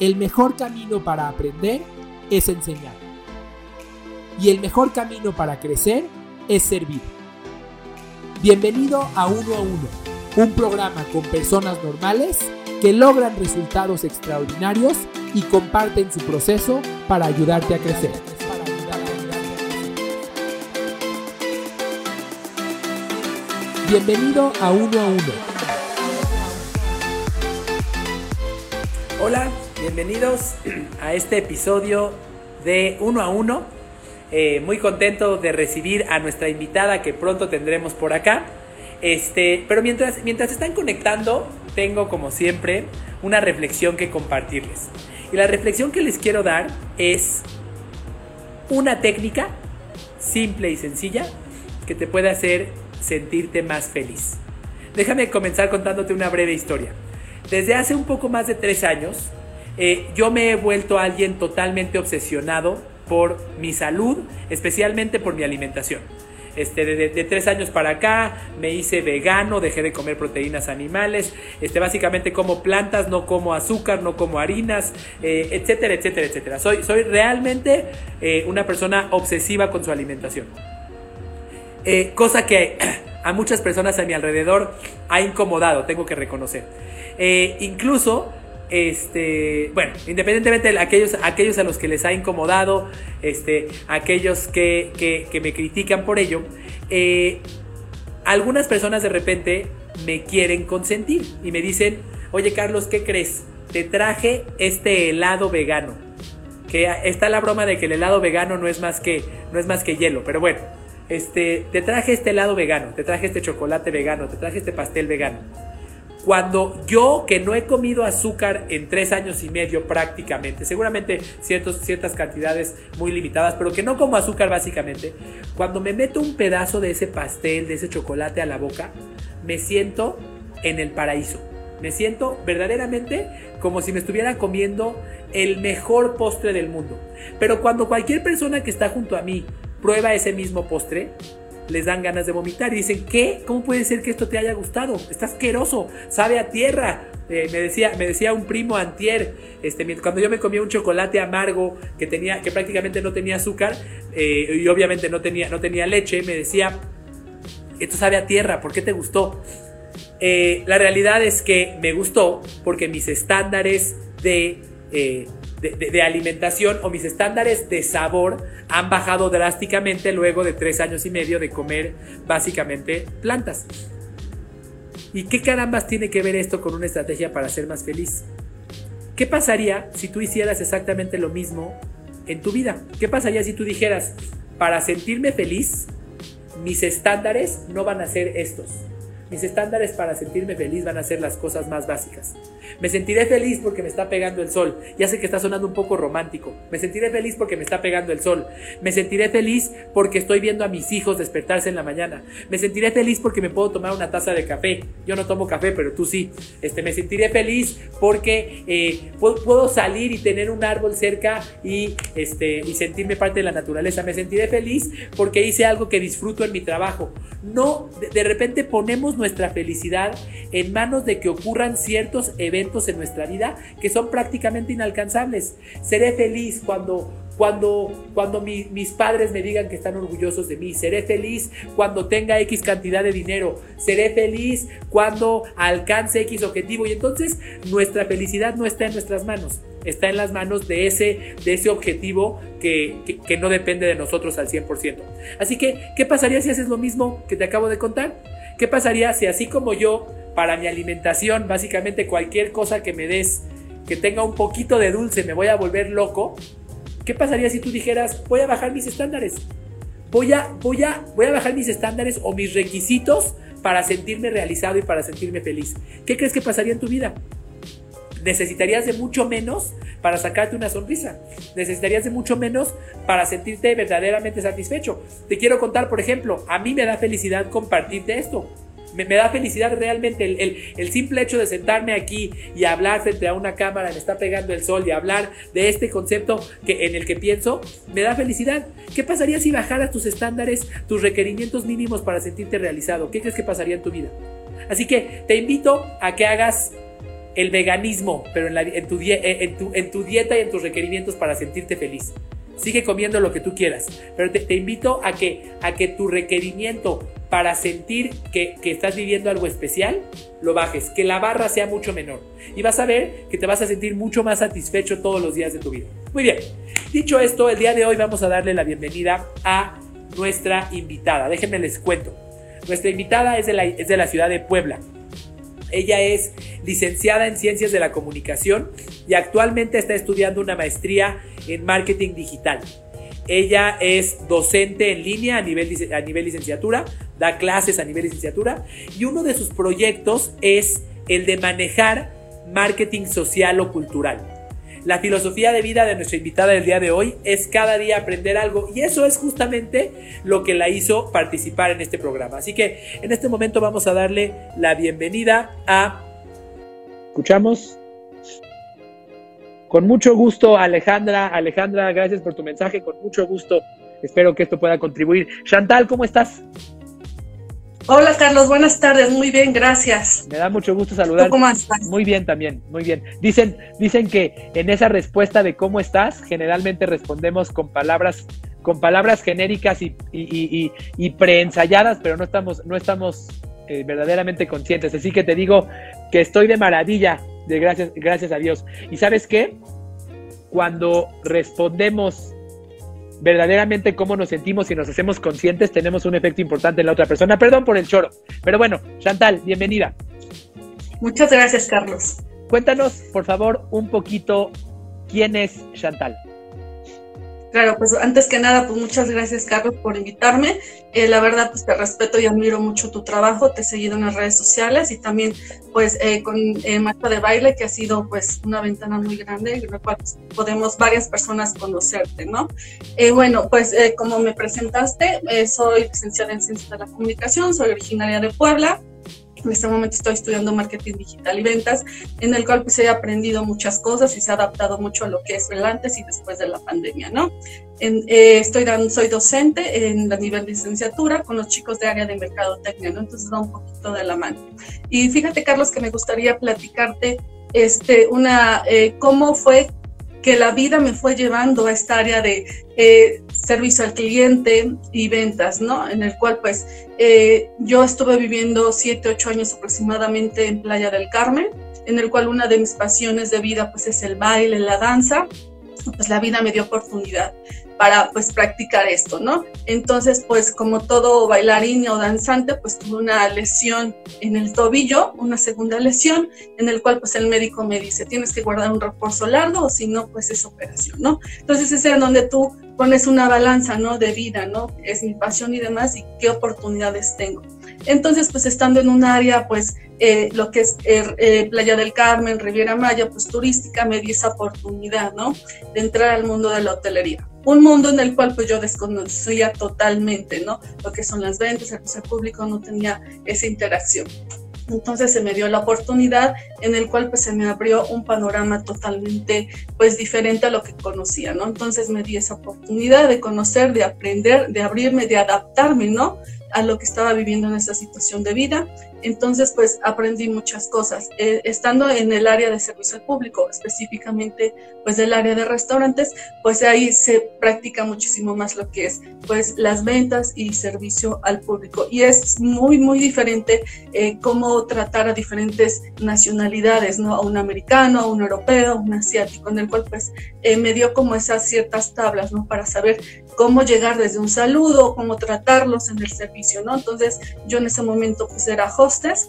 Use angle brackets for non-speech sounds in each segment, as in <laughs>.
el mejor camino para aprender es enseñar. Y el mejor camino para crecer es servir. Bienvenido a Uno a Uno, un programa con personas normales que logran resultados extraordinarios y comparten su proceso para ayudarte a crecer. Bienvenido a Uno a Uno. Hola, bienvenidos a este episodio de Uno a Uno. Eh, muy contento de recibir a nuestra invitada que pronto tendremos por acá. Este, pero mientras, mientras están conectando, tengo como siempre una reflexión que compartirles. Y la reflexión que les quiero dar es una técnica simple y sencilla que te puede hacer sentirte más feliz. Déjame comenzar contándote una breve historia. Desde hace un poco más de tres años, eh, yo me he vuelto alguien totalmente obsesionado por mi salud, especialmente por mi alimentación. Este, de, tres años para acá me hice vegano, dejé de comer proteínas animales, este, básicamente como plantas, no como azúcar, no como harinas, eh, etcétera, etcétera, etcétera. Soy, soy realmente eh, una persona obsesiva con su alimentación. cosa que <clears throat> a muchas personas a mi alrededor ha incomodado, tengo que reconocer. incluso este, bueno, independientemente de aquellos, a los que les ha incomodado, este, aquellos que, me critican por ello, eh, algunas personas de repente me quieren consentir y me dicen, oye Carlos, ¿qué crees? Te traje este helado vegano. Que está la broma de que el helado vegano no es más que, no es más que hielo, pero bueno, este, te traje este helado vegano, te traje este chocolate vegano, te traje este pastel vegano. Cuando yo que no he comido azúcar en tres años y medio prácticamente, seguramente ciertos, ciertas cantidades muy limitadas, pero que no como azúcar básicamente, cuando me meto un pedazo de ese pastel, de ese chocolate a la boca, me siento en el paraíso. Me siento verdaderamente como si me estuviera comiendo el mejor postre del mundo. Pero cuando cualquier persona que está junto a mí prueba ese mismo postre, les dan ganas de vomitar y dicen, ¿qué? ¿Cómo puede ser que esto te haya gustado? Está asqueroso, sabe a tierra. Eh, me, decía, me decía un primo antier, este, cuando yo me comía un chocolate amargo que, tenía, que prácticamente no tenía azúcar eh, y obviamente no tenía, no tenía leche, me decía, esto sabe a tierra, ¿por qué te gustó? Eh, la realidad es que me gustó porque mis estándares de de, alimentación o mis estándares de sabor han bajado drásticamente luego de tres años y medio de comer básicamente plantas. ¿Y qué carambas tiene que ver esto con una estrategia para ser más feliz? ¿Qué pasaría si tú hicieras exactamente lo mismo en tu vida? ¿Qué pasaría si tú dijeras, para sentirme feliz, mis estándares no van a ser estos? Mis estándares para sentirme feliz van a ser las cosas más básicas. Me sentiré feliz porque me está pegando el sol. Ya sé que está sonando un poco romántico. Me sentiré feliz porque me está pegando el sol. Me sentiré feliz porque estoy viendo a mis hijos despertarse en la mañana. Me sentiré feliz porque me puedo tomar una taza de café. Yo no tomo café, pero tú sí. Este, me sentiré feliz porque eh, puedo, salir y tener un árbol cerca y, este, y sentirme parte de la naturaleza. Me sentiré feliz porque hice algo que disfruto en mi trabajo. No, de repente ponemos nuestra felicidad en manos de que ocurran ciertos eventos en nuestra vida que son prácticamente inalcanzables. Seré feliz cuando cuando, cuando mis padres me digan que están orgullosos de mí. Seré feliz cuando tenga X cantidad de dinero. Seré feliz cuando alcance X objetivo. Y entonces nuestra felicidad no está en nuestras manos. Está en las manos de ese, de ese objetivo que, que no depende de nosotros al 100%. Así que, ¿qué pasaría si haces lo mismo que te acabo de contar? ¿Qué pasaría si así como yo, para mi alimentación, básicamente cualquier cosa que me des que tenga un poquito de dulce me voy a volver loco? ¿Qué pasaría si tú dijeras, voy a bajar mis estándares? Voy a, voy a, voy a bajar mis estándares o mis requisitos para sentirme realizado y para sentirme feliz. ¿Qué crees que pasaría en tu vida? necesitarías de mucho menos para sacarte una sonrisa. Necesitarías de mucho menos para sentirte verdaderamente satisfecho. Te quiero contar, por ejemplo, a mí me da felicidad compartirte esto. Me, da felicidad realmente el, simple hecho de sentarme aquí y hablar frente a una cámara, me está pegando el sol y hablar de este concepto que, en el que pienso, me da felicidad. ¿Qué pasaría si bajaras tus estándares, tus requerimientos mínimos para sentirte realizado? ¿Qué crees que pasaría en tu vida? Así que te invito a que hagas el veganismo, pero en, en, tu, en, tu, en tu dieta y en tus requerimientos para sentirte feliz. Sigue comiendo lo que tú quieras, pero te, invito a que, a que tu requerimiento para sentir que, que, estás viviendo algo especial, lo bajes, que la barra sea mucho menor. Y vas a ver que te vas a sentir mucho más satisfecho todos los días de tu vida. Muy bien, dicho esto, el día de hoy vamos a darle la bienvenida a nuestra invitada. Déjenme les cuento. Nuestra invitada es de la, es de la ciudad de Puebla. Ella es licenciada en Ciencias de la Comunicación y actualmente está estudiando una maestría en Marketing Digital. Ella es docente en línea a nivel, a nivel licenciatura, da clases a nivel licenciatura y uno de sus proyectos es el de manejar marketing social o cultural. La filosofía de vida de nuestra invitada del día de hoy es cada día aprender algo y eso es justamente lo que la hizo participar en este programa. Así que en este momento vamos a darle la bienvenida a... ¿Escuchamos? Con mucho gusto, Alejandra. Alejandra, gracias por tu mensaje. Con mucho gusto. Espero que esto pueda contribuir. Chantal, ¿cómo estás? Hola Carlos, buenas tardes, muy bien, gracias. Me da mucho gusto saludar. ¿Cómo estás? Muy bien también, muy bien. Dicen, dicen que en esa respuesta de cómo estás, generalmente respondemos con palabras, con palabras genéricas y, y, y, preensayadas, pero no estamos, no estamos eh, verdaderamente conscientes. Así que te digo que estoy de maravilla, de gracias, gracias a Dios. Y sabes qué? Cuando respondemos verdaderamente cómo nos sentimos y nos hacemos conscientes, tenemos un efecto importante en la otra persona. Perdón por el choro. Pero bueno, Chantal, bienvenida. Muchas gracias, Carlos. Cuéntanos, por favor, un poquito quién es Chantal. Claro, pues antes que nada, pues muchas gracias Carlos por invitarme. Eh, la verdad, pues te respeto y admiro mucho tu trabajo, te he seguido en las redes sociales y también pues eh, con eh, Marta de Baile, que ha sido pues una ventana muy grande en la cual pues, podemos varias personas conocerte, ¿no? Eh, bueno, pues como me presentaste, soy licenciada en Ciencias de la Comunicación, soy originaria de Puebla, en este momento estoy estudiando marketing digital y ventas, en el cual pues he aprendido muchas cosas y se ha adaptado mucho a lo que es el antes y después de la pandemia, ¿no? Eh, estoy dando, soy docente en la nivel de licenciatura con los chicos de área de mercadotecnia, ¿no? Entonces da un poquito de la mano. Y fíjate, Carlos, que me gustaría platicarte este, una, eh, cómo fue que la vida me fue llevando a esta área de eh, servicio al cliente y ventas, ¿no? En el cual pues eh, yo estuve viviendo siete, ocho años aproximadamente en Playa del Carmen, en el cual una de mis pasiones de vida pues es el baile, la danza, pues la vida me dio oportunidad para pues practicar esto, ¿no? Entonces pues como todo bailarín o danzante pues tuve una lesión en el tobillo, una segunda lesión en el cual pues el médico me dice tienes que guardar un reposo largo o si no pues es operación, ¿no? Entonces es en donde tú pones una balanza, ¿no? De vida, ¿no? Es mi pasión y demás y qué oportunidades tengo. Entonces pues estando en un área pues eh, lo que es eh, eh, Playa del Carmen, Riviera Maya, pues turística, me di esa oportunidad, ¿no? De entrar al mundo de la hotelería un mundo en el cual pues yo desconocía totalmente, ¿no? Lo que son las ventas, el servicio público, no tenía esa interacción. Entonces se me dio la oportunidad en el cual pues se me abrió un panorama totalmente pues diferente a lo que conocía, ¿no? Entonces me di esa oportunidad de conocer, de aprender, de abrirme, de adaptarme, ¿no? A lo que estaba viviendo en esa situación de vida. Entonces, pues aprendí muchas cosas. Eh, estando en el área de servicio al público, específicamente pues del área de restaurantes, pues ahí se practica muchísimo más lo que es pues las ventas y servicio al público. Y es muy, muy diferente eh, cómo tratar a diferentes nacionalidades, ¿no? A un americano, a un europeo, a un asiático, en el cual pues eh, me dio como esas ciertas tablas, ¿no? Para saber cómo llegar desde un saludo, cómo tratarlos en el servicio, ¿no? Entonces yo en ese momento pues era hostess,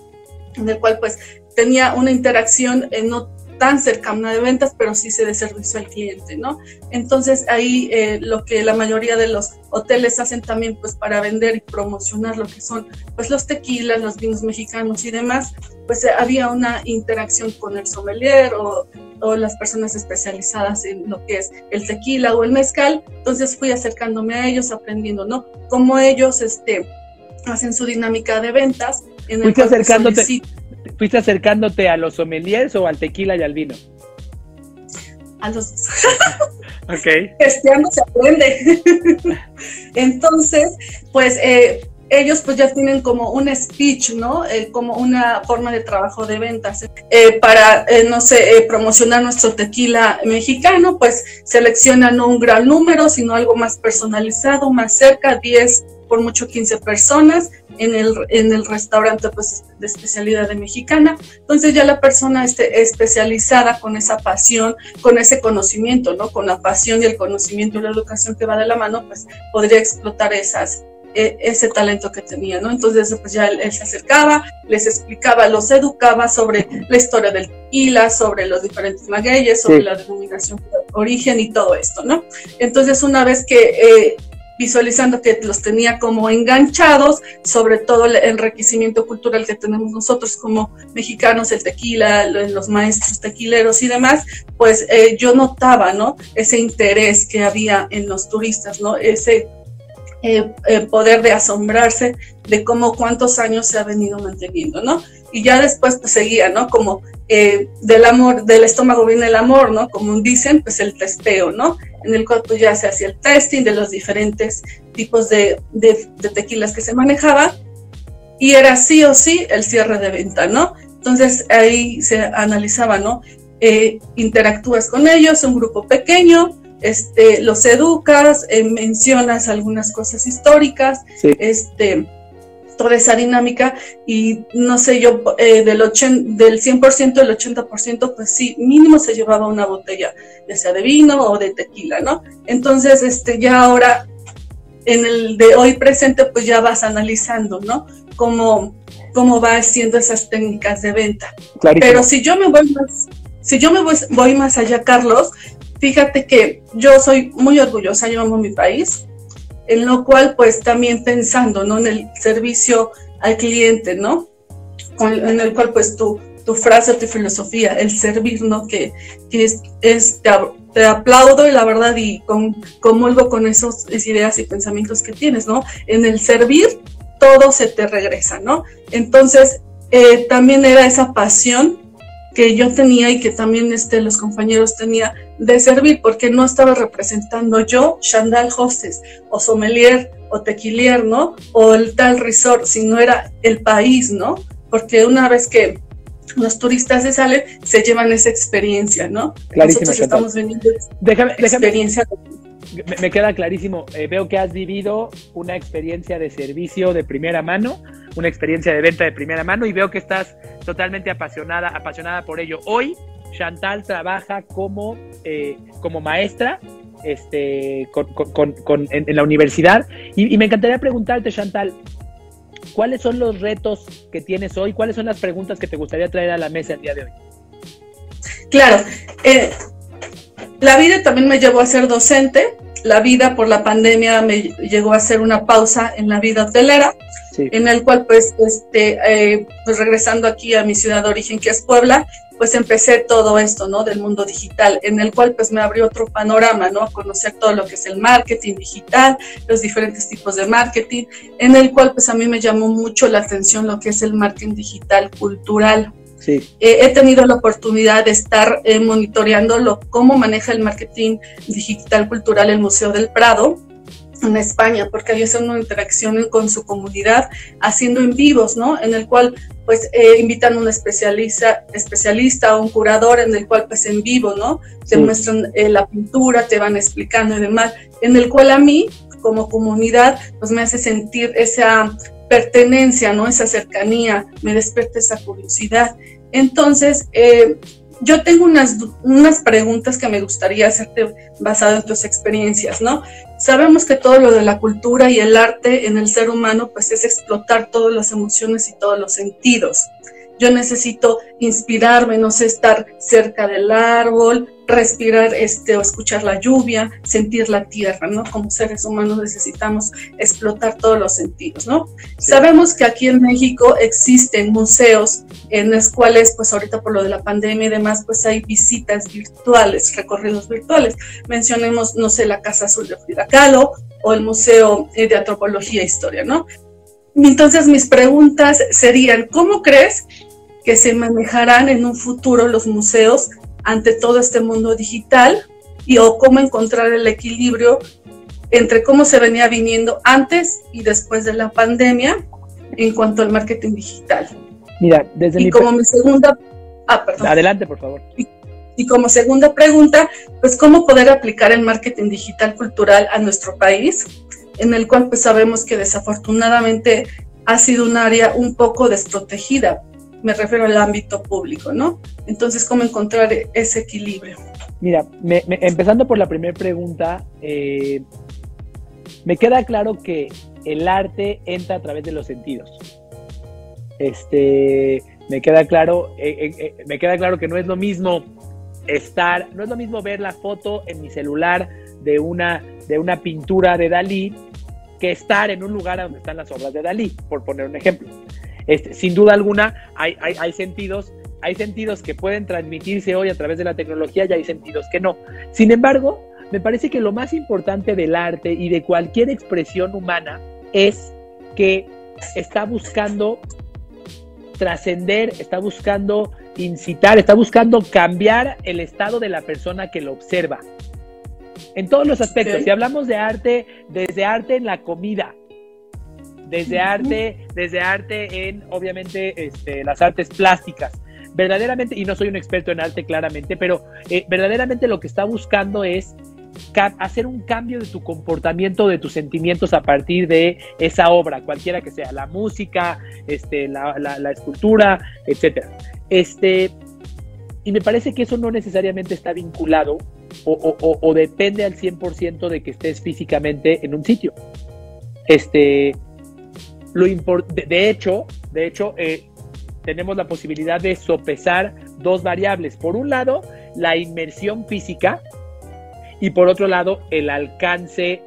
en el cual pues tenía una interacción eh, no tan cercana de ventas, pero sí se de servicio al cliente, ¿no? Entonces ahí eh, lo que la mayoría de los hoteles hacen también pues para vender y promocionar lo que son pues los tequilas, los vinos mexicanos y demás, pues eh, había una interacción con el sommelier o, o, las personas especializadas en lo que es el tequila o el mezcal, entonces fui acercándome a ellos, aprendiendo, ¿no? Cómo ellos este, hacen su dinámica de ventas. En el pues, acercándote, ¿Fuiste acercándote a los sommeliers o al tequila y al vino? A los dos. <laughs> ok. Testeando se aprende. <laughs> Entonces, pues eh, ellos pues ya tienen como un speech, ¿no? Eh, como una forma de trabajo de ventas. Eh, para, eh, no sé, promocionar nuestro tequila mexicano, pues seleccionan no un gran número, sino algo más personalizado, más cerca, 10, por mucho 15 personas en el, en el restaurante pues, de especialidad de mexicana. Entonces ya la persona esté especializada con esa pasión, con ese conocimiento, ¿no? Con la pasión y el conocimiento y la educación que va de la mano, pues podría explotar esas, ese talento que tenía, ¿no? Entonces, pues ya él, se acercaba, les explicaba, los educaba sobre la historia del tequila, sobre los diferentes magueyes, sobre la denominación de origen y todo esto, ¿no? Entonces, una vez que eh, visualizando que los tenía como enganchados, sobre todo el enriquecimiento cultural que tenemos nosotros como mexicanos, el tequila, los maestros tequileros y demás, pues eh, yo notaba, ¿no? Ese interés que había en los turistas, ¿no? Ese eh, eh, poder de asombrarse de cómo cuántos años se ha venido manteniendo, ¿no? Y ya después pues seguía, ¿no? Como eh, del amor, del estómago viene el amor, ¿no? Como dicen, pues el testeo, ¿no? En el pues ya se hacía el testing de los diferentes tipos de, tequilas que se manejaba y era sí o sí el cierre de venta, ¿no? Entonces ahí se analizaba, ¿no? interactúas con ellos, un grupo pequeño, este, los educas, eh, mencionas algunas cosas históricas, este, toda esa dinámica y no sé yo, eh, del, del 100%, del 80%, pues sí, mínimo se llevaba una botella, ya sea de vino o de tequila, ¿no? Entonces, este, ya ahora, en el de hoy presente, pues ya vas analizando, ¿no? Cómo, cómo va haciendo esas técnicas de venta. Pero si yo me voy más, si yo me voy, voy más allá, Carlos, Fíjate que yo soy muy orgullosa, yo mi país, en lo cual pues también pensando, ¿no? En el servicio al cliente, ¿no? en el cual pues tu, tu frase, tu filosofía, el servir, ¿no? Que, que es, te, aplaudo y la verdad y con, comulgo con esas ideas y pensamientos que tienes, ¿no? En el servir todo se te regresa, ¿no? Entonces, eh, también era esa pasión que yo tenía y que también este, los compañeros tenía de servir, porque no estaba representando yo, Chandal Hostes, o Sommelier, o Tequilier, ¿no? O el tal resort, sino era el país, ¿no? Porque una vez que los turistas se salen, se llevan esa experiencia, ¿no? Nosotros estamos vendiendo déjame, experiencia. me, queda clarísimo. Eh, veo que has vivido una experiencia de servicio de primera mano, una experiencia de venta de primera mano y veo que estás totalmente apasionada, apasionada por ello. Hoy Chantal trabaja como, eh, como maestra este, con, en, la universidad. Y, me encantaría preguntarte, Chantal, ¿cuáles son los retos que tienes hoy? ¿Cuáles son las preguntas que te gustaría traer a la mesa el día de hoy? Claro, eh, la vida también me llevó a ser docente. La vida por la pandemia me llegó a hacer una pausa en la vida hotelera, en el cual, pues, este, eh, pues regresando aquí a mi ciudad de origen, que es Puebla, pues empecé todo esto, ¿no? Del mundo digital, en el cual pues me abrió otro panorama, ¿no? Conocer todo lo que es el marketing digital, los diferentes tipos de marketing, en el cual pues a mí me llamó mucho la atención lo que es el marketing digital cultural. Sí. Eh, he tenido la oportunidad de estar eh, monitoreando lo, cómo maneja el marketing digital cultural el Museo del Prado, en España, porque ahí hacen una interacción con su comunidad, haciendo en vivos, ¿no? En el cual, pues, eh, invitan a un especialista, especialista o un curador, en el cual, pues, en vivo, ¿no? Te muestran eh, la pintura, te van explicando y demás, en el cual a mí, como comunidad, pues, me hace sentir esa pertenencia, ¿no? Esa cercanía, me despierta esa curiosidad. Entonces, eh, yo tengo unas, unas preguntas que me gustaría hacerte basado en tus experiencias, ¿no? Sabemos que todo lo de la cultura y el arte en el ser humano, pues es explotar todas las emociones y todos los sentidos. Yo necesito inspirarme, no sé, estar cerca del árbol, respirar este o escuchar la lluvia, sentir la tierra, ¿no? Como seres humanos necesitamos explotar todos los sentidos, ¿no? Sabemos que aquí en México existen museos en los cuales, pues ahorita por lo de la pandemia y demás, pues hay visitas virtuales, recorridos virtuales. Mencionemos, no sé, la Casa Azul de Frida Kahlo o el Museo de Antropología e Historia, ¿no? Entonces mis preguntas serían, ¿cómo crees que se manejarán en un futuro los museos ante todo este mundo digital y o cómo encontrar el equilibrio entre cómo se venía viniendo antes y después de la pandemia en cuanto al marketing digital. Mira, desde y como mi segunda... Ah, perdón. Adelante, por favor. Y, y como segunda pregunta, pues cómo poder aplicar el marketing digital cultural a nuestro país, en el cual pues sabemos que desafortunadamente ha sido un área un poco desprotegida. Me refiero al ámbito público, ¿no? Entonces, ¿cómo encontrar ese equilibrio? Mira, empezando por la primera pregunta, eh, me queda claro que el arte entra a través de los sentidos. Este, me queda claro, eh, eh, me queda claro que no es lo mismo estar, no es lo mismo ver la foto en mi celular de una, de una pintura de Dalí que estar en un lugar donde están las obras de Dalí, por poner un ejemplo. Este, sin duda alguna, hay, hay, sentidos, hay sentidos que pueden transmitirse hoy a través de la tecnología y hay sentidos que no. Sin embargo, me parece que lo más importante del arte y de cualquier expresión humana es que está buscando trascender, está buscando incitar, está buscando cambiar el estado de la persona que lo observa. En todos los aspectos. Si hablamos de arte, desde arte en la comida, desde arte, desde arte en, obviamente, este, las artes plásticas. Verdaderamente, y no soy un experto en arte claramente, pero eh, verdaderamente lo que está buscando es hacer un cambio de tu comportamiento, de tus sentimientos a partir de esa obra, cualquiera que sea, la música, este, la, la escultura, etcétera. Este, y me parece que eso no necesariamente está vinculado o, depende al 100% de que estés físicamente en un sitio. Este, lo de, hecho, de hecho eh, tenemos la posibilidad de sopesar dos variables. Por un lado, la inmersión física y por otro lado, el alcance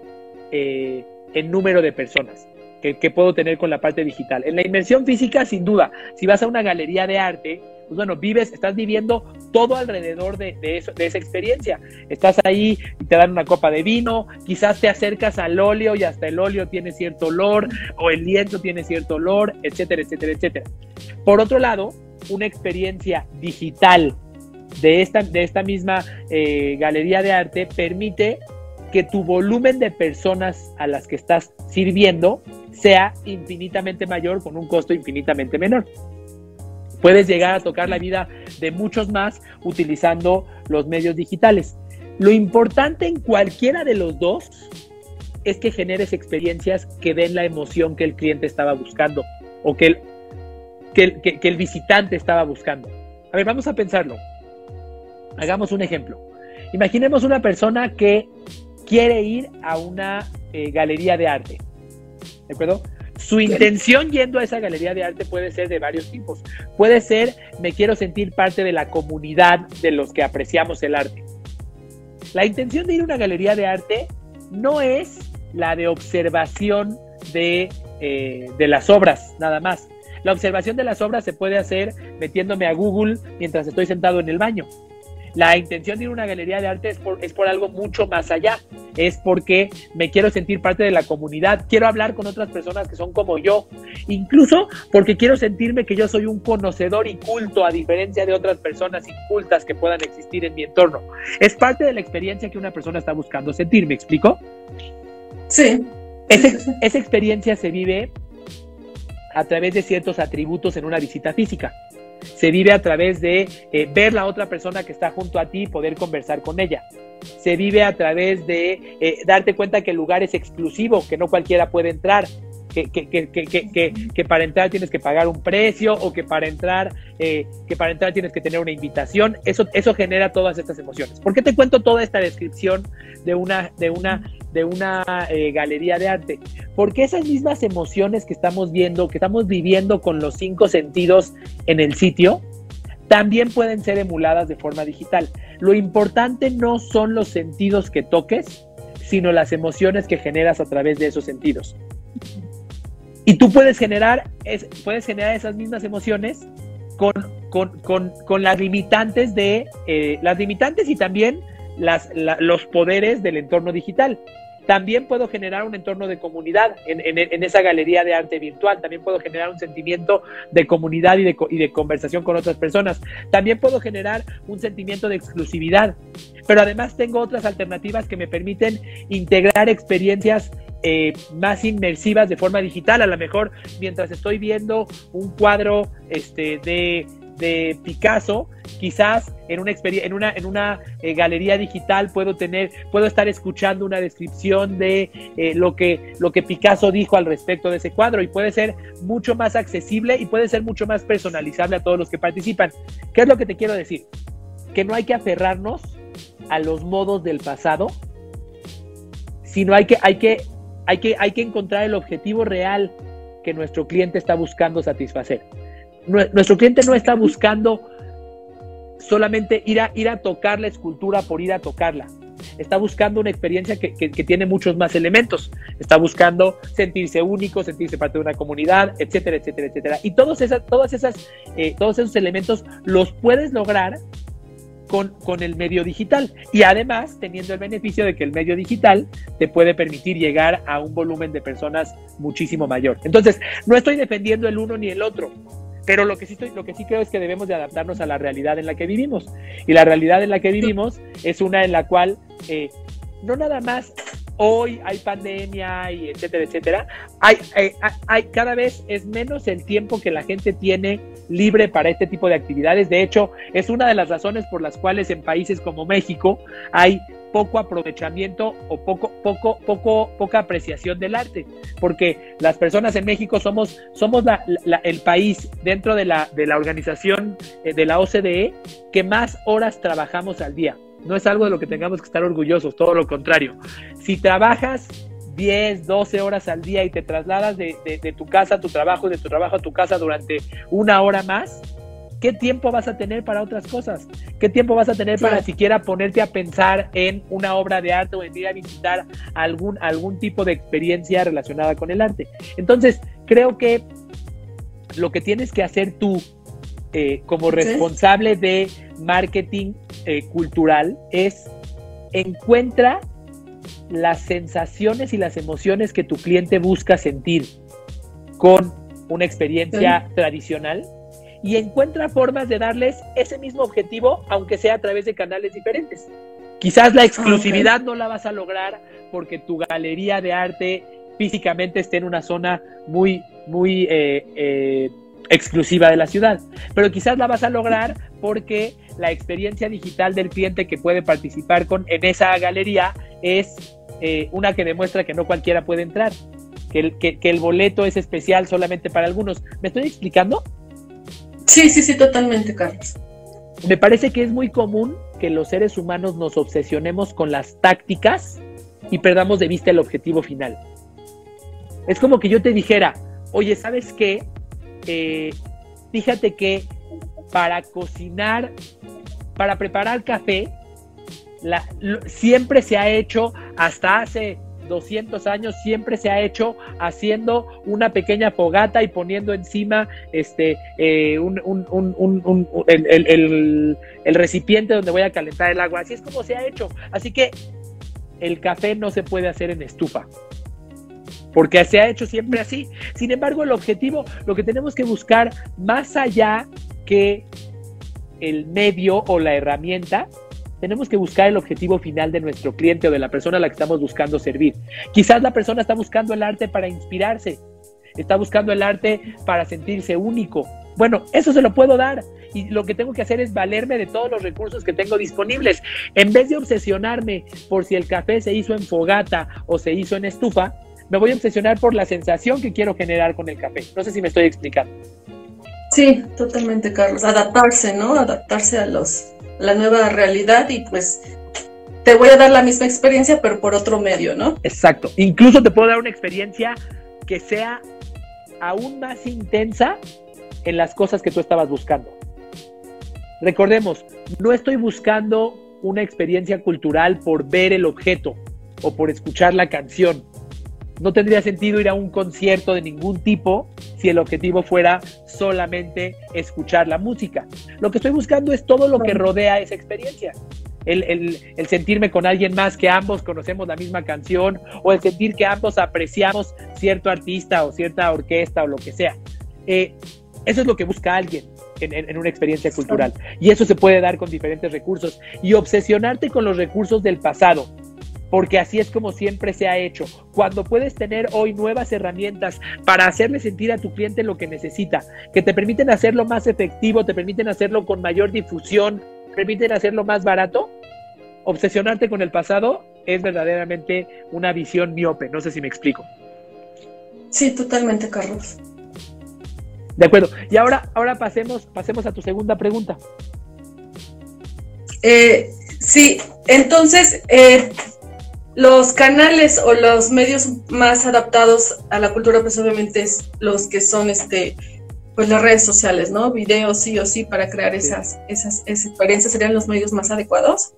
eh, en número de personas que, puedo tener con la parte digital. En la inmersión física, sin duda, si vas a una galería de arte, pues bueno, vives, estás viviendo todo alrededor de, esa experiencia. Estás ahí y te dan una copa de vino, quizás te acercas al óleo y hasta el óleo tiene cierto olor, o el lienzo tiene cierto olor, etcétera, etcétera, etcétera. Por otro lado, una experiencia digital de esta, de esta misma eh, galería de arte permite que tu volumen de personas a las que estás sirviendo sea infinitamente mayor con un costo infinitamente menor. Puedes llegar a tocar la vida de muchos más utilizando los medios digitales. Lo importante en cualquiera de los dos es que generes experiencias que den la emoción que el cliente estaba buscando o que el, que el, visitante estaba buscando. A ver, vamos a pensarlo. Hagamos un ejemplo. Imaginemos una persona que quiere ir a una eh, galería de arte. ¿De acuerdo? Su intención yendo a esa galería de arte puede ser de varios tipos. Puede ser, me quiero sentir parte de la comunidad de los que apreciamos el arte. La intención de ir a una galería de arte no es la de observación de, eh, de las obras, nada más. La observación de las obras se puede hacer metiéndome a Google mientras estoy sentado en el baño. La intención de ir a una galería de arte es por, es por algo mucho más allá. Es porque me quiero sentir parte de la comunidad, quiero hablar con otras personas que son como yo, incluso porque quiero sentirme que yo soy un conocedor y culto a diferencia de otras personas incultas que puedan existir en mi entorno. Es parte de la experiencia que una persona está buscando sentir, ¿me explico? Sí. esa experiencia se vive a través de ciertos atributos en una visita física se vive a través de eh, ver la otra persona que está junto a ti y poder conversar con ella. Se vive a través de eh, darte cuenta que el lugar es exclusivo, que no cualquiera puede entrar, que, que, que, que, para entrar tienes que pagar un precio o que para entrar, eh, que para entrar tienes que tener una invitación. Eso, eso genera todas estas emociones. ¿Por qué te cuento toda esta descripción de una, de una de una eh, galería de arte. Porque esas mismas emociones que estamos viendo, que estamos viviendo con los cinco sentidos en el sitio, también pueden ser emuladas de forma digital. Lo importante no son los sentidos que toques, sino las emociones que generas a través de esos sentidos. Y tú puedes generar, puedes generar esas mismas emociones con, con, las limitantes de eh, las limitantes y también las, los poderes del entorno digital. También puedo generar un entorno de comunidad en, esa galería de arte virtual. También puedo generar un sentimiento de comunidad y de, y de conversación con otras personas. También puedo generar un sentimiento de exclusividad. pero además tengo otras alternativas que me permiten integrar experiencias eh, más inmersivas de forma digital. A lo mejor mientras estoy viendo un cuadro este, de, de Picasso, quizás en una en una, en una eh, galería digital puedo tener, puedo estar escuchando una descripción de eh, lo, que, lo que Picasso dijo al respecto de ese cuadro y puede ser mucho más accesible y puede ser mucho más personalizable a todos los que participan. ¿Qué es lo que te quiero decir? Que no hay que aferrarnos a los modos del pasado, sino hay que, hay que, hay que, hay que encontrar el objetivo real que nuestro cliente está buscando satisfacer. Nuestro cliente no está buscando solamente ir a, ir a tocar la escultura por ir a tocarla. Está buscando una experiencia que, tiene muchos más elementos. Está buscando sentirse único, sentirse parte de una comunidad, etcétera, etcétera, etcétera. Y todos, esas, todas esas, eh, todos esos elementos los puedes lograr con, con, el medio digital. Y además teniendo el beneficio de que el medio digital te puede permitir llegar a un volumen de personas muchísimo mayor. Entonces, no estoy defendiendo el uno ni el otro. Pero lo que, sí estoy, lo que sí creo es que debemos de adaptarnos a la realidad en la que vivimos. Y la realidad en la que vivimos es una en la cual eh, no nada más hoy hay pandemia y etcétera, etcétera, hay, hay, hay, cada vez es menos el tiempo que la gente tiene libre para este tipo de actividades. De hecho, es una de las razones por las cuales en países como México hay poco aprovechamiento o poco, poco, poco, poca apreciación del arte, porque las personas en México somos, somos el país dentro de la, de la organización eh, de la OCDE que más horas trabajamos al día. No es algo de lo que tengamos que estar orgullosos, todo lo contrario. Si trabajas 10, 12 horas al día y te trasladas de, de tu casa a tu trabajo, de tu trabajo a tu casa durante una hora más, ¿Qué tiempo vas a tener para otras cosas? ¿Qué tiempo vas a tener para siquiera ponerte a pensar en una obra de arte o en ir a visitar algún, algún tipo de experiencia relacionada con el arte? Entonces, creo que lo que tienes que hacer tú eh, como responsable de marketing eh, cultural es encuentra las sensaciones y las emociones que tu cliente busca sentir con una experiencia tradicional y encuentra formas de darles ese mismo objetivo, aunque sea a través de canales diferentes. Quizás la exclusividad no la vas a lograr porque tu galería de arte físicamente esté en una zona muy, muy eh, eh, exclusiva de la ciudad, pero quizás la vas a lograr porque la experiencia digital del cliente que puede participar con, en esa galería es eh, una que demuestra que no cualquiera puede entrar, que que el boleto es especial solamente para algunos. ¿Me estoy explicando? Sí, sí, sí, totalmente, Carlos. Me parece que es muy común que los seres humanos nos obsesionemos con las tácticas y perdamos de vista el objetivo final. Es como que yo te dijera, oye, ¿sabes qué? Eh, fíjate que para cocinar, para preparar café, siempre se ha hecho hasta hace 200 años siempre se ha hecho haciendo una pequeña fogata y poniendo encima este, eh, el, el recipiente donde voy a calentar el agua. Así es como se ha hecho. Así que el café no se puede hacer en estufa porque se ha hecho siempre así. Sin embargo, el objetivo, lo que tenemos que buscar más allá que el medio o la herramienta, tenemos que buscar el objetivo final de nuestro cliente o de la persona a la que estamos buscando servir. Quizás la persona está buscando el arte para inspirarse, está buscando el arte para sentirse único. Bueno, eso se lo puedo dar y lo que tengo que hacer es valerme de todos los recursos que tengo disponibles. En vez de obsesionarme por si el café se hizo en fogata o se hizo en estufa, me voy a obsesionar por la sensación que quiero generar con el café. No sé si me estoy explicando. Sí, totalmente, Carlos. Adaptarse, ¿no? Adaptarse a los la nueva realidad y pues te voy a dar la misma experiencia, pero por otro medio, ¿no? Exacto. Incluso te puedo dar una experiencia que sea aún más intensa en las cosas que tú estabas buscando. Recordemos, no estoy buscando una experiencia cultural por ver el objeto o por escuchar la canción. No tendría sentido ir a un concierto de ningún tipo si el objetivo fuera solamente escuchar la música. Lo que estoy buscando es todo lo que rodea esa experiencia. El, sentirme con alguien más que ambos conocemos la misma canción o el sentir que ambos apreciamos cierto artista o cierta orquesta o lo que sea. Eh, eso es lo que busca alguien. en, una experiencia cultural. Y eso se puede dar con diferentes recursos. Y obsesionarte con los recursos del pasado, porque así es como siempre se ha hecho. Cuando puedes tener hoy nuevas herramientas para hacerle sentir a tu cliente lo que necesita, que te permiten hacerlo más efectivo, te permiten hacerlo con mayor difusión, permiten hacerlo más barato, obsesionarte con el pasado es verdaderamente una visión miope. No sé si me explico. Sí, totalmente, Carlos. De acuerdo. Y ahora, ahora pasemos, pasemos a tu segunda pregunta. Eh, sí, entonces, eh, los canales o los medios más adaptados a la cultura, pues obviamente es los que son este, pues las redes sociales, ¿no? Videos sí o sí para crear esas, esas, experiencias serían los medios más adecuados.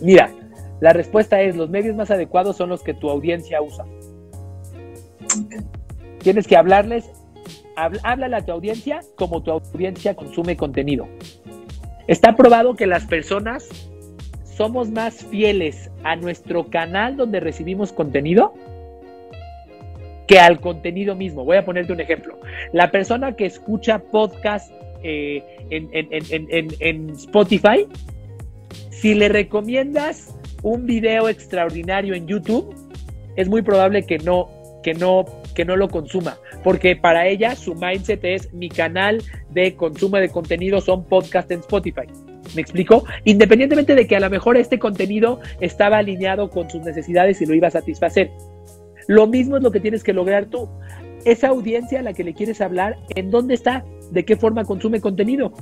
Mira, la respuesta es los medios más adecuados son los que tu audiencia usa. Tienes que hablarles, háblale a tu audiencia como tu audiencia consume contenido. Está probado que las personas somos más fieles a nuestro canal donde recibimos contenido que al contenido mismo. Voy a ponerte un ejemplo. La persona que escucha podcast eh, en, Spotify, si le recomiendas un video extraordinario en YouTube, es muy probable que no, que no, que no lo consuma, porque para ella su mindset es mi canal de consumo de contenido son podcast en Spotify. ¿Me explico? Independientemente de que a lo mejor este contenido estaba alineado con sus necesidades y lo iba a satisfacer. Lo mismo es lo que tienes que lograr tú. Esa audiencia a la que le quieres hablar, ¿en dónde está? ¿De qué forma consume contenido?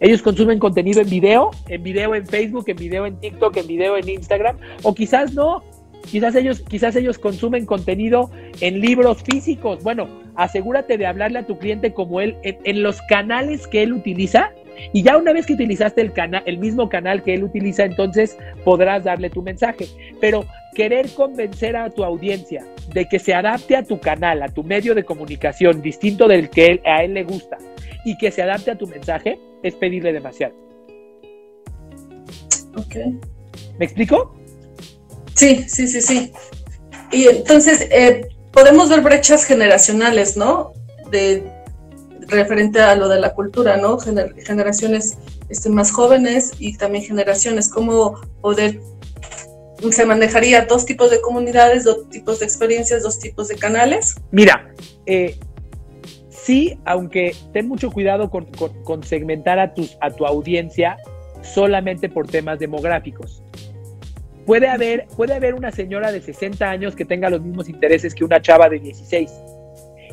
Ellos consumen contenido en video, en video en Facebook, en video en TikTok, en video en Instagram, o quizás no. Quizás ellos, quizás ellos consumen contenido en libros físicos. Bueno, asegúrate de hablarle a tu cliente como él, en los canales que él utiliza, y ya una vez que utilizaste el, canal, el mismo canal que él utiliza, entonces podrás darle tu mensaje. Pero querer convencer a tu audiencia de que se adapte a tu canal, a tu medio de comunicación, distinto del que a él le gusta, y que se adapte a tu mensaje, es pedirle demasiado. Ok. ¿Me explico? Sí, sí, sí, sí. Y entonces eh, podemos ver brechas generacionales, ¿no? De referente a lo de la cultura, ¿no? generaciones este, más jóvenes y también generaciones, cómo poder, se manejaría dos tipos de comunidades, dos tipos de experiencias, dos tipos de canales. Mira, eh, sí, aunque ten mucho cuidado con, con, segmentar a, tus, a tu audiencia solamente por temas demográficos. Puede haber, puede haber una señora de 60 años que tenga los mismos intereses que una chava de 16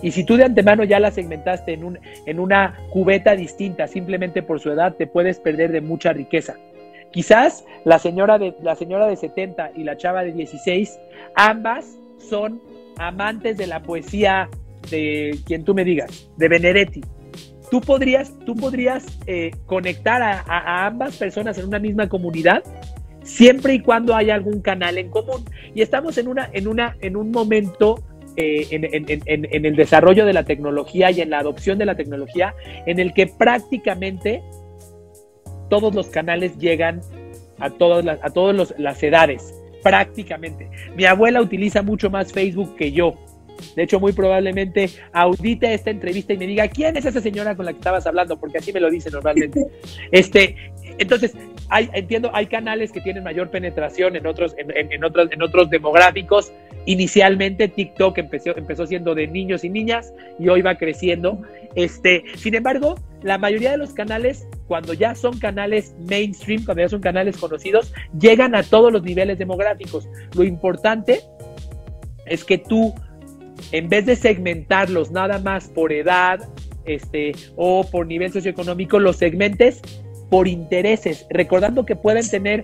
y si tú de antemano ya la segmentaste en, un, en una cubeta distinta simplemente por su edad, te puedes perder de mucha riqueza. Quizás la señora de, la señora de 70 y la chava de 16, ambas son amantes de la poesía de quien tú me digas, de Benedetti. Tú podrías, tú podrías eh, conectar a, ambas personas en una misma comunidad siempre y cuando haya algún canal en común. Y estamos en, una, en, una, en un momento eh, en, el desarrollo de la tecnología y en la adopción de la tecnología, en el que prácticamente todos los canales llegan a todas las, a todas las edades, prácticamente. Mi abuela utiliza mucho más Facebook que yo. De hecho, muy probablemente audite esta entrevista y me diga, ¿quién es esa señora con la que estabas hablando? Porque así me lo dice normalmente. <laughs> Este, entonces, hay, entiendo, hay canales que tienen mayor penetración en otros, en, otros, en otros demográficos. Inicialmente TikTok empezó, empezó siendo de niños y niñas y hoy va creciendo. Este, sin embargo, la mayoría de los canales, cuando ya son canales mainstream, cuando ya son canales conocidos, llegan a todos los niveles demográficos. Lo importante es que tú en vez de segmentarlos nada más por edad este, o por nivel socioeconómico, los segmentes por intereses, recordando que pueden tener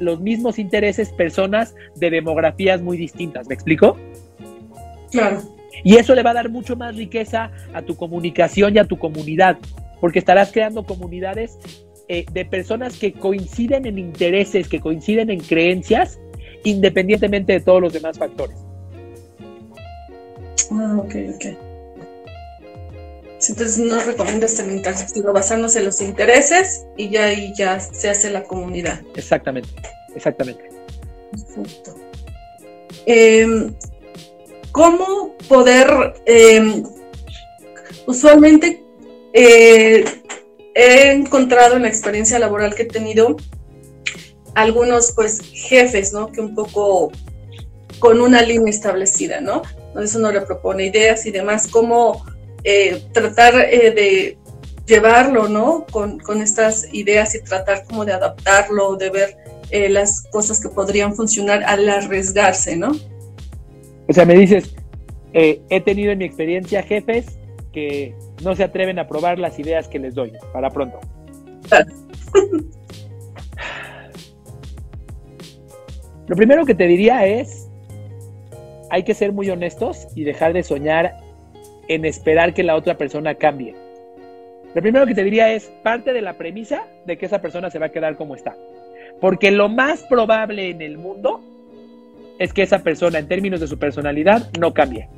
los mismos intereses personas de demografías muy distintas. ¿Me explico? Claro. Y eso le va a dar mucho más riqueza a tu comunicación y a tu comunidad, porque estarás creando comunidades eh, de personas que coinciden en intereses, que coinciden en creencias, independientemente de todos los demás factores. Ah, ok, ok. Entonces no recomiendas terminar, sino basarnos en los intereses y ya ahí ya se hace la comunidad. Exactamente, exactamente. Perfecto. Em, ¿Cómo poder, em, usualmente, eh, he encontrado en la experiencia laboral que he tenido algunos pues jefes, ¿no? Que un poco con una línea establecida, ¿no? Entonces uno le propone ideas y demás, cómo eh, tratar eh, de llevarlo, ¿no? Con, estas ideas y tratar como de adaptarlo, de ver eh, las cosas que podrían funcionar al arriesgarse, ¿no? O sea, me dices, he tenido en mi experiencia jefes que no se atreven a probar las ideas que les doy, para pronto. <laughs> Lo primero que te diría es, hay que ser muy honestos y dejar de soñar en esperar que la otra persona cambie. Lo primero que te diría es, parte de la premisa de que esa persona se va a quedar como está. Porque lo más probable en el mundo es que esa persona, en términos de su personalidad, no cambie.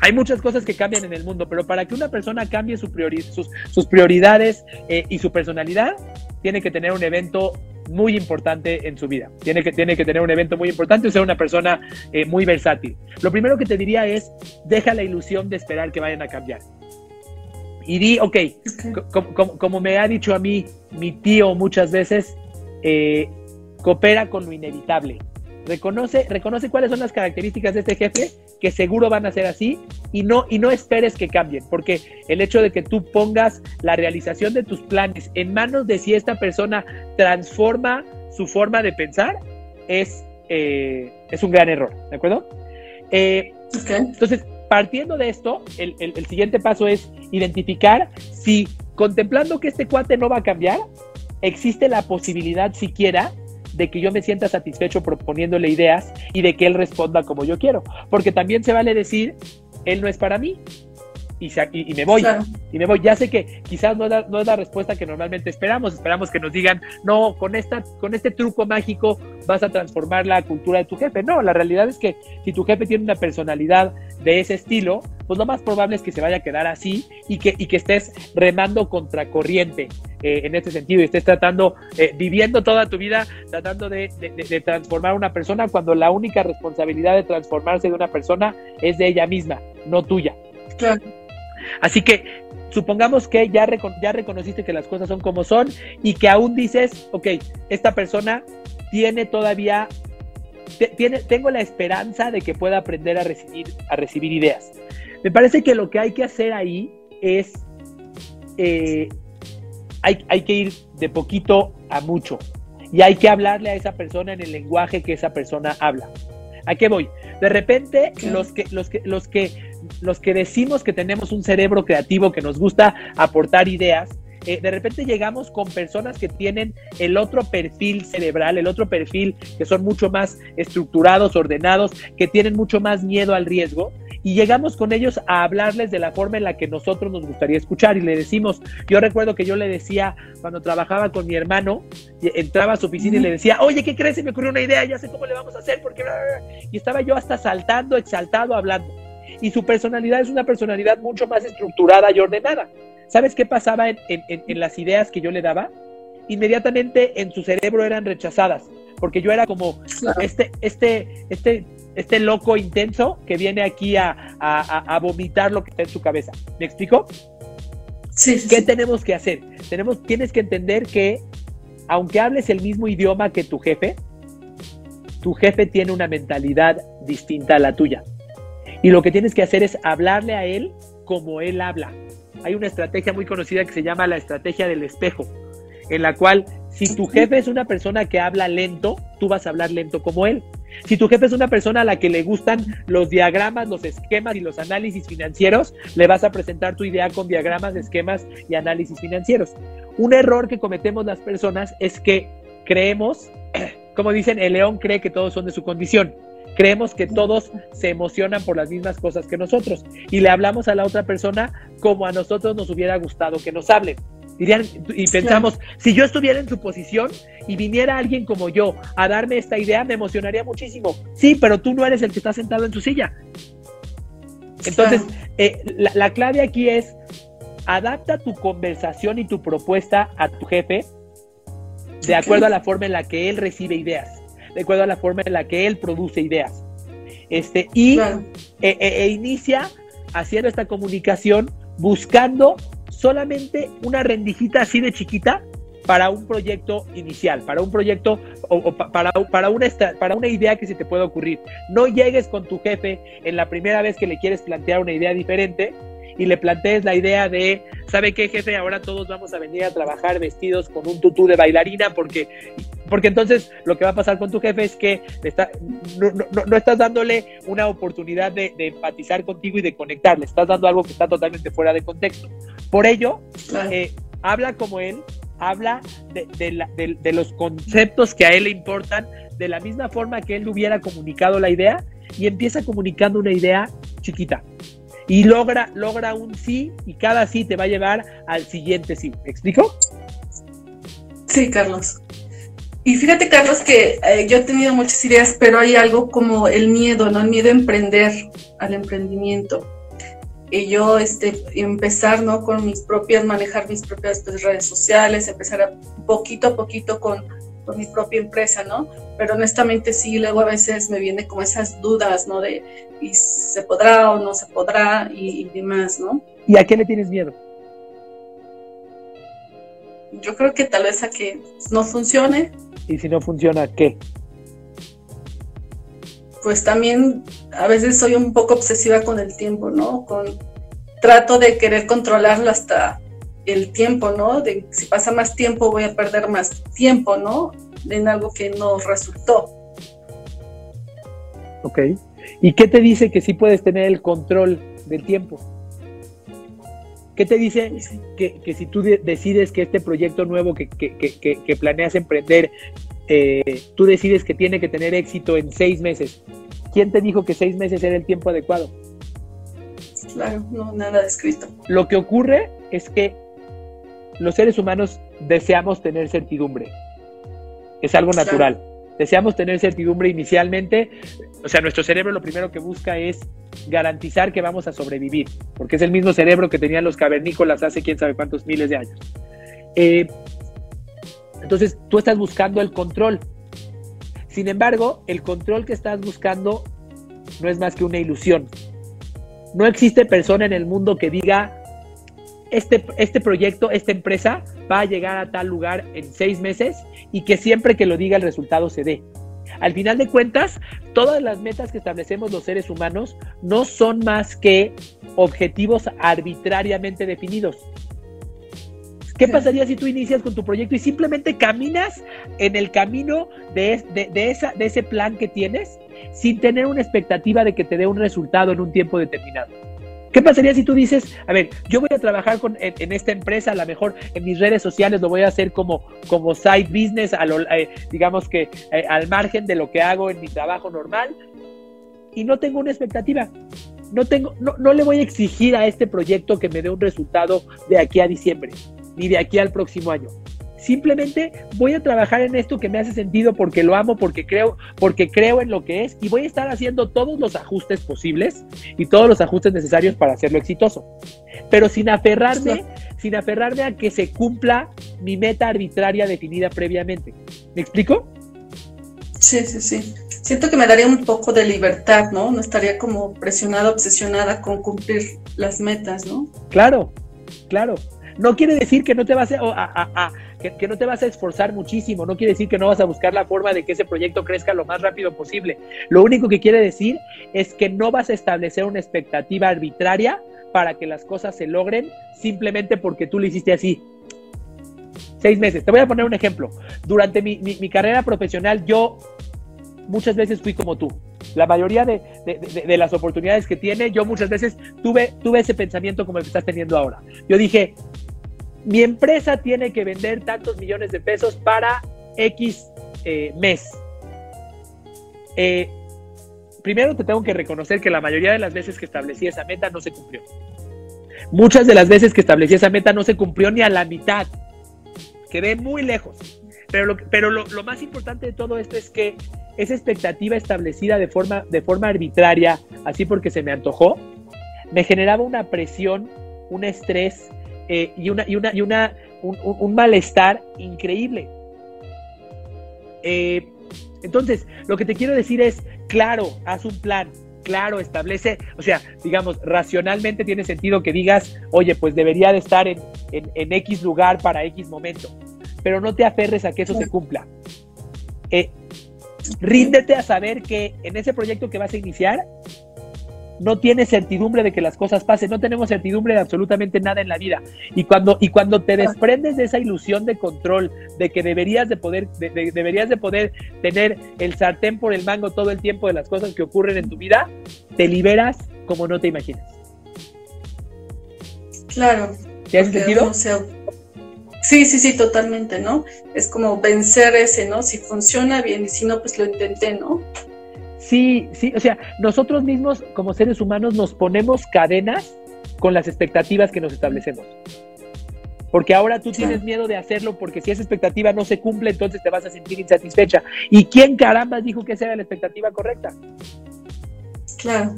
Hay muchas cosas que cambian en el mundo, pero para que una persona cambie sus, prioridades eh, y su personalidad, tiene que tener un evento muy importante en su vida. Tiene que, tiene que tener un evento muy importante y ser una persona eh, muy versátil. Lo primero que te diría es, deja la ilusión de esperar que vayan a cambiar. Y di, ok, como, me ha dicho a mí mi tío muchas veces, eh, coopera con lo inevitable. Reconoce, reconoce cuáles son las características de este jefe, que seguro van a ser así, y no, y no esperes que cambien, porque el hecho de que tú pongas la realización de tus planes en manos de si esta persona transforma su forma de pensar, es, eh, es un gran error, ¿de acuerdo? Eh, entonces, partiendo de esto, el, el siguiente paso es identificar si contemplando que este cuate no va a cambiar, existe la posibilidad siquiera de que yo me sienta satisfecho proponiéndole ideas y de que él responda como yo quiero. Porque también se vale decir, él no es para mí, y, y, me voy. Y me voy. Ya sé que quizás no es, la, no es, la, respuesta que normalmente esperamos. Esperamos que nos digan, no, con, esta, con este truco mágico vas a transformar la cultura de tu jefe. No, la realidad es que si tu jefe tiene una personalidad de ese estilo, pues lo más probable es que se vaya a quedar así y que, y que estés remando contracorriente eh, en este sentido y estés tratando, eh, viviendo toda tu vida, tratando de, de, de, transformar a una persona cuando la única responsabilidad de transformarse de una persona es de ella misma, no tuya. Claro. Así que supongamos que ya, ya reconociste que las cosas son como son y que aún dices, ok, esta persona tiene todavía, tiene, tengo la esperanza de que pueda aprender a recibir, a recibir ideas. Me parece que lo que hay que hacer ahí es, eh, hay, hay que ir de poquito a mucho y hay que hablarle a esa persona en el lenguaje que esa persona habla. ¿A qué voy? De repente, los que, los que, los que, los que decimos que tenemos un cerebro creativo que nos gusta aportar ideas, eh, de repente llegamos con personas que tienen el otro perfil cerebral, el otro perfil que son mucho más estructurados, ordenados, que tienen mucho más miedo al riesgo y llegamos con ellos a hablarles de la forma en la que nosotros nos gustaría escuchar y le decimos, yo recuerdo que yo le decía cuando trabajaba con mi hermano, entraba a su oficina y le decía, oye, ¿qué crees? Se me ocurrió una idea, ya sé cómo le vamos a hacer, porque... Y estaba yo hasta saltando, exaltado, hablando. Y su personalidad es una personalidad mucho más estructurada y ordenada. ¿Sabes qué pasaba en, en las ideas que yo le daba? Inmediatamente en su cerebro eran rechazadas porque yo era como este, este, este este loco intenso que viene aquí a, vomitar lo que está en su cabeza. ¿Me explico? Sí, ¿Qué tenemos que hacer? Tenemos, tienes que entender que aunque hables el mismo idioma que tu jefe, tu jefe tiene una mentalidad distinta a la tuya. Y lo que tienes que hacer es hablarle a él como él habla. Hay una estrategia muy conocida que se llama la estrategia del espejo, en la cual si tu jefe es una persona que habla lento, tú vas a hablar lento como él. Si tu jefe es una persona a la que le gustan los diagramas, los esquemas y los análisis financieros, le vas a presentar tu idea con diagramas, esquemas y análisis financieros. Un error que cometemos las personas es que creemos, <clears throat> como dicen, el león cree que todos son de su condición. Creemos que todos se emocionan por las mismas cosas que nosotros y le hablamos a la otra persona como a nosotros nos hubiera gustado que nos hablen. Y pensamos, si yo estuviera en su posición y viniera alguien como yo a darme esta idea, me emocionaría muchísimo. Sí, pero tú no eres el que está sentado en su silla. Entonces, eh, la, clave aquí es, adapta tu conversación y tu propuesta a tu jefe de acuerdo a la forma en la que él recibe ideas, de acuerdo a la forma en la que él produce ideas. Este, y e, e, e inicia haciendo esta comunicación buscando solamente una rendijita así de chiquita para un proyecto inicial, para un proyecto o, para, para, una, para una idea que se te pueda ocurrir. No llegues con tu jefe en la primera vez que le quieres plantear una idea diferente y le plantees la idea de, ¿sabe qué jefe? Ahora todos vamos a venir a trabajar vestidos con un tutú de bailarina porque, porque entonces lo que va a pasar con tu jefe es que está, no, estás dándole una oportunidad de, empatizar contigo y de conectar, le estás dando algo que está totalmente fuera de contexto. Por ello, eh, habla como él, habla de, los conceptos que a él le importan, de la misma forma que él hubiera comunicado la idea y empieza comunicando una idea chiquita. Y logra, logra un sí y cada sí te va a llevar al siguiente sí. ¿Me explico? Sí, Carlos. Y fíjate, Carlos, que eh, yo he tenido muchas ideas, pero hay algo como el miedo, ¿no? El miedo a emprender, al emprendimiento y yo este, empezar ¿no? con mis propias, manejar mis propias pues, redes sociales, empezar a, poquito a poquito con, mi propia empresa, ¿no? Pero honestamente sí, luego a veces me viene como esas dudas, ¿no? De ¿y se podrá o no se podrá y, y demás, ¿no? ¿Y a qué le tienes miedo? Yo creo que tal vez a que no funcione. ¿Y si no funciona, qué? pues también a veces soy un poco obsesiva con el tiempo, ¿no? Con trato de querer controlarlo hasta el tiempo, ¿no? De si pasa más tiempo voy a perder más tiempo, ¿no? En algo que no resultó. Ok. ¿Y qué te dice que sí puedes tener el control del tiempo? ¿Qué te dice que, que si tú decides que este proyecto nuevo que, que, que planeas emprender eh, tú decides que tiene que tener éxito en seis meses. ¿Quién te dijo que seis meses era el tiempo adecuado? Claro, no, nada escrito. Lo que ocurre es que los seres humanos deseamos tener certidumbre. Es algo natural. Deseamos tener certidumbre inicialmente. O sea, nuestro cerebro lo primero que busca es garantizar que vamos a sobrevivir, porque es el mismo cerebro que tenían los cavernícolas hace quién sabe cuántos miles de años. Eh, entonces tú estás buscando el control. Sin embargo, el control que estás buscando no es más que una ilusión. No existe persona en el mundo que diga, este, este proyecto, esta empresa va a llegar a tal lugar en seis meses y que siempre que lo diga el resultado se dé. Al final de cuentas, todas las metas que establecemos los seres humanos no son más que objetivos arbitrariamente definidos. ¿Qué pasaría si tú inicias con tu proyecto y simplemente caminas en el camino de, esa, de ese plan que tienes sin tener una expectativa de que te dé un resultado en un tiempo determinado? ¿Qué pasaría si tú dices, a ver, yo voy a trabajar con, en, esta empresa, a lo mejor en mis redes sociales lo voy a hacer como, como side business, a eh, digamos que eh, al margen de lo que hago en mi trabajo normal, y no tengo una expectativa? No, tengo, no, no le voy a exigir a este proyecto que me dé un resultado de aquí a diciembre ni de aquí al próximo año. Simplemente voy a trabajar en esto que me hace sentido porque lo amo, porque creo, porque creo en lo que es y voy a estar haciendo todos los ajustes posibles y todos los ajustes necesarios para hacerlo exitoso. Pero sin aferrarme, sin aferrarme a que se cumpla mi meta arbitraria definida previamente. ¿Me explico? Sí, sí, sí. Siento que me daría un poco de libertad, ¿no? No estaría como presionada, obsesionada con cumplir las metas, ¿no? Claro, claro. No quiere decir que no te vas a, que, no te vas a esforzar muchísimo, no quiere decir que no vas a buscar la forma de que ese proyecto crezca lo más rápido posible. Lo único que quiere decir es que no vas a establecer una expectativa arbitraria para que las cosas se logren simplemente porque tú lo hiciste así. Seis meses. Te voy a poner un ejemplo. Durante mi, mi carrera profesional yo muchas veces fui como tú. La mayoría de, las oportunidades que tiene, yo muchas veces tuve, tuve ese pensamiento como el que estás teniendo ahora. Yo dije, mi empresa tiene que vender tantos millones de pesos para X eh, mes. Eh, primero te tengo que reconocer que la mayoría de las veces que establecí esa meta no se cumplió. Muchas de las veces que establecí esa meta no se cumplió ni a la mitad. Quedé muy lejos. Pero, lo, más importante de todo esto es que esa expectativa establecida de forma arbitraria, así porque se me antojó, me generaba una presión, un estrés eh, y, una, y, una, y una, un, malestar increíble. Eh, entonces, lo que te quiero decir es, claro, haz un plan, claro, establece, o sea, digamos, racionalmente tiene sentido que digas, oye, pues debería de estar en, en, X lugar para X momento, pero no te aferres a que eso se cumpla. Eh, ríndete a saber que en ese proyecto que vas a iniciar, no tienes certidumbre de que las cosas pasen, no tenemos certidumbre de absolutamente nada en la vida. Y cuando, y cuando te desprendes de esa ilusión de control, de que deberías de poder, deberías de poder tener el sartén por el mango todo el tiempo de las cosas que ocurren en tu vida, te liberas como no te imaginas. Claro. ¿Te hace sentido? sí, sí, sí, totalmente, ¿no? Es como vencer ese, ¿no? Si funciona bien y si no, pues lo intenté, ¿no? Sí, sí, o sea, nosotros mismos como seres humanos nos ponemos cadenas con las expectativas que nos establecemos. Porque ahora tú tienes miedo de hacerlo porque si esa expectativa no se cumple, entonces te vas a sentir insatisfecha. ¿Y quién caramba dijo que esa era la expectativa correcta? Claro.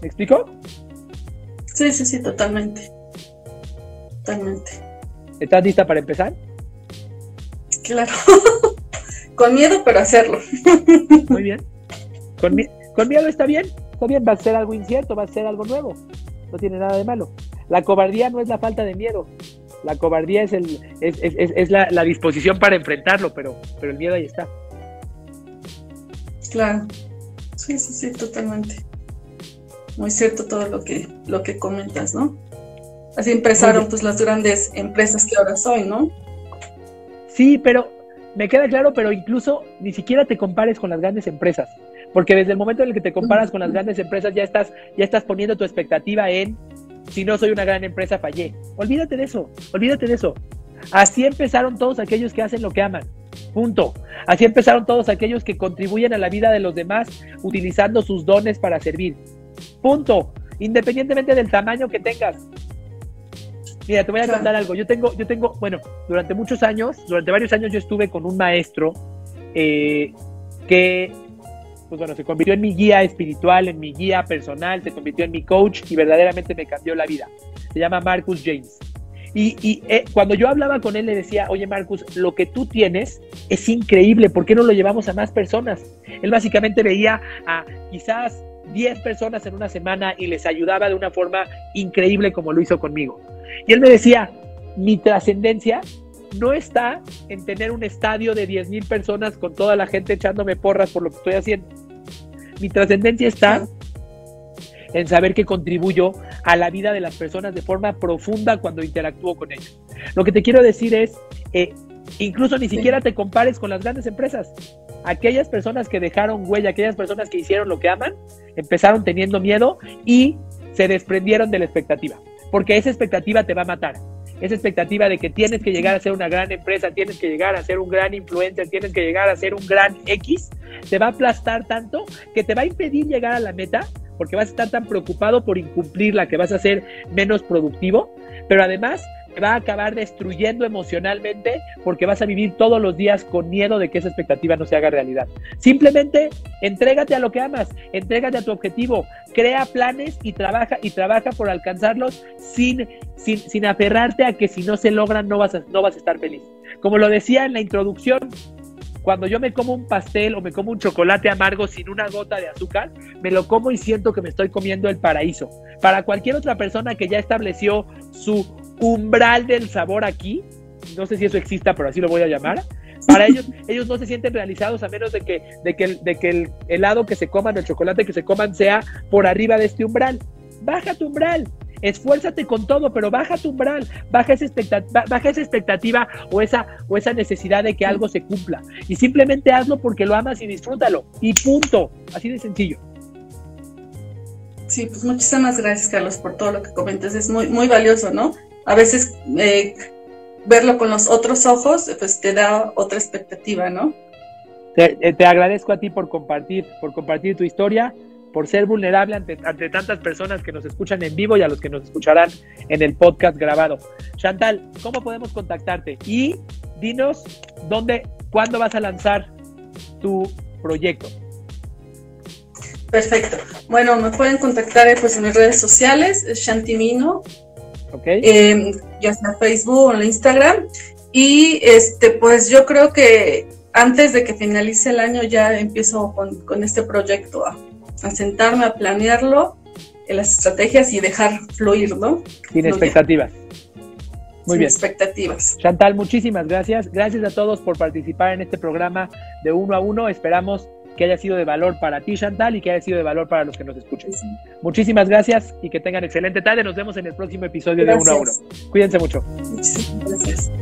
¿Me explico? Sí, sí, sí, totalmente. Totalmente. ¿Estás lista para empezar? Claro. <laughs> Con miedo, pero hacerlo. Muy bien. Con, miedo está bien. Está bien, va a ser algo incierto, va a ser algo nuevo. No tiene nada de malo. La cobardía no es la falta de miedo. La cobardía es, el, es, la, disposición para enfrentarlo, pero, pero el miedo ahí está. Claro. Sí, sí, sí, totalmente. Muy cierto todo lo que, lo que comentas, ¿no? Así empezaron pues las grandes empresas que ahora soy, ¿no? Sí, pero me queda claro, pero incluso ni siquiera te compares con las grandes empresas, porque desde el momento en el que te comparas con las grandes empresas ya estás, ya estás poniendo tu expectativa en si no soy una gran empresa fallé. Olvídate de eso, olvídate de eso. Así empezaron todos aquellos que hacen lo que aman. Punto. Así empezaron todos aquellos que contribuyen a la vida de los demás utilizando sus dones para servir. Punto. Independientemente del tamaño que tengas. Mira, te voy a contar algo. Yo tengo, yo tengo, bueno, durante muchos años, durante varios años yo estuve con un maestro eh, que, pues bueno, se convirtió en mi guía espiritual, en mi guía personal, se convirtió en mi coach y verdaderamente me cambió la vida. Se llama Marcus James. Y, y eh, cuando yo hablaba con él le decía, oye Marcus, lo que tú tienes es increíble, ¿por qué no lo llevamos a más personas? Él básicamente veía a quizás 10 personas en una semana y les ayudaba de una forma increíble como lo hizo conmigo. Y él me decía, mi trascendencia no está en tener un estadio de 10 mil personas con toda la gente echándome porras por lo que estoy haciendo. Mi trascendencia está en saber que contribuyo a la vida de las personas de forma profunda cuando interactúo con ellos. Lo que te quiero decir es, eh, incluso ni siquiera te compares con las grandes empresas. Aquellas personas que dejaron huella, aquellas personas que hicieron lo que aman, empezaron teniendo miedo y se desprendieron de la expectativa porque esa expectativa te va a matar. Esa expectativa de que tienes que llegar a ser una gran empresa, tienes que llegar a ser un gran influencer, tienes que llegar a ser un gran X, te va a aplastar tanto que te va a impedir llegar a la meta porque vas a estar tan preocupado por incumplirla que vas a ser menos productivo, pero además va a acabar destruyendo emocionalmente porque vas a vivir todos los días con miedo de que esa expectativa no se haga realidad. Simplemente entrégate a lo que amas, entrégate a tu objetivo, crea planes y trabaja y trabaja por alcanzarlos sin, sin, aferrarte a que si no se logran no vas, a, no vas a estar feliz. Como lo decía en la introducción, cuando yo me como un pastel o me como un chocolate amargo sin una gota de azúcar, me lo como y siento que me estoy comiendo el paraíso. Para cualquier otra persona que ya estableció su umbral del sabor aquí, no sé si eso exista, pero así lo voy a llamar, para ellos, <laughs> ellos no se sienten realizados a menos de que, de que, de que el helado que se coman, el chocolate que se coman sea por arriba de este umbral. Baja tu umbral, esfuérzate con todo, pero baja tu umbral, baja esa expectativa, baja esa expectativa o, esa, o esa necesidad de que algo se cumpla. Y simplemente hazlo porque lo amas y disfrútalo. Y punto. Así de sencillo. Sí, pues muchísimas gracias, Carlos, por todo lo que comentas. Es muy, muy valioso, ¿no? A veces eh, verlo con los otros ojos, pues te da otra expectativa, ¿no? Eh, te, agradezco a ti por compartir, por compartir tu historia, por ser vulnerable ante, ante, tantas personas que nos escuchan en vivo y a los que nos escucharán en el podcast grabado. Chantal, ¿cómo podemos contactarte? Y dinos dónde, cuándo vas a lanzar tu proyecto. Perfecto. Bueno, me pueden contactar eh, pues, en mis redes sociales, Shantimino, eh, ya sea Facebook o en Instagram. Y este, pues yo creo que antes de que finalice el año ya empiezo con, con este proyecto a, a, sentarme, a planearlo, en las estrategias y dejar fluir, ¿no? Sin expectativas. Muy bien. expectativas. Chantal, muchísimas gracias. Gracias a todos por participar en este programa de uno a uno. Esperamos que haya sido de valor para ti, Chantal, y que haya sido de valor para los que nos escuchen. Muchísimas gracias y que tengan excelente tarde. Nos vemos en el próximo episodio de uno a uno. Cuídense mucho. Muchísimas gracias.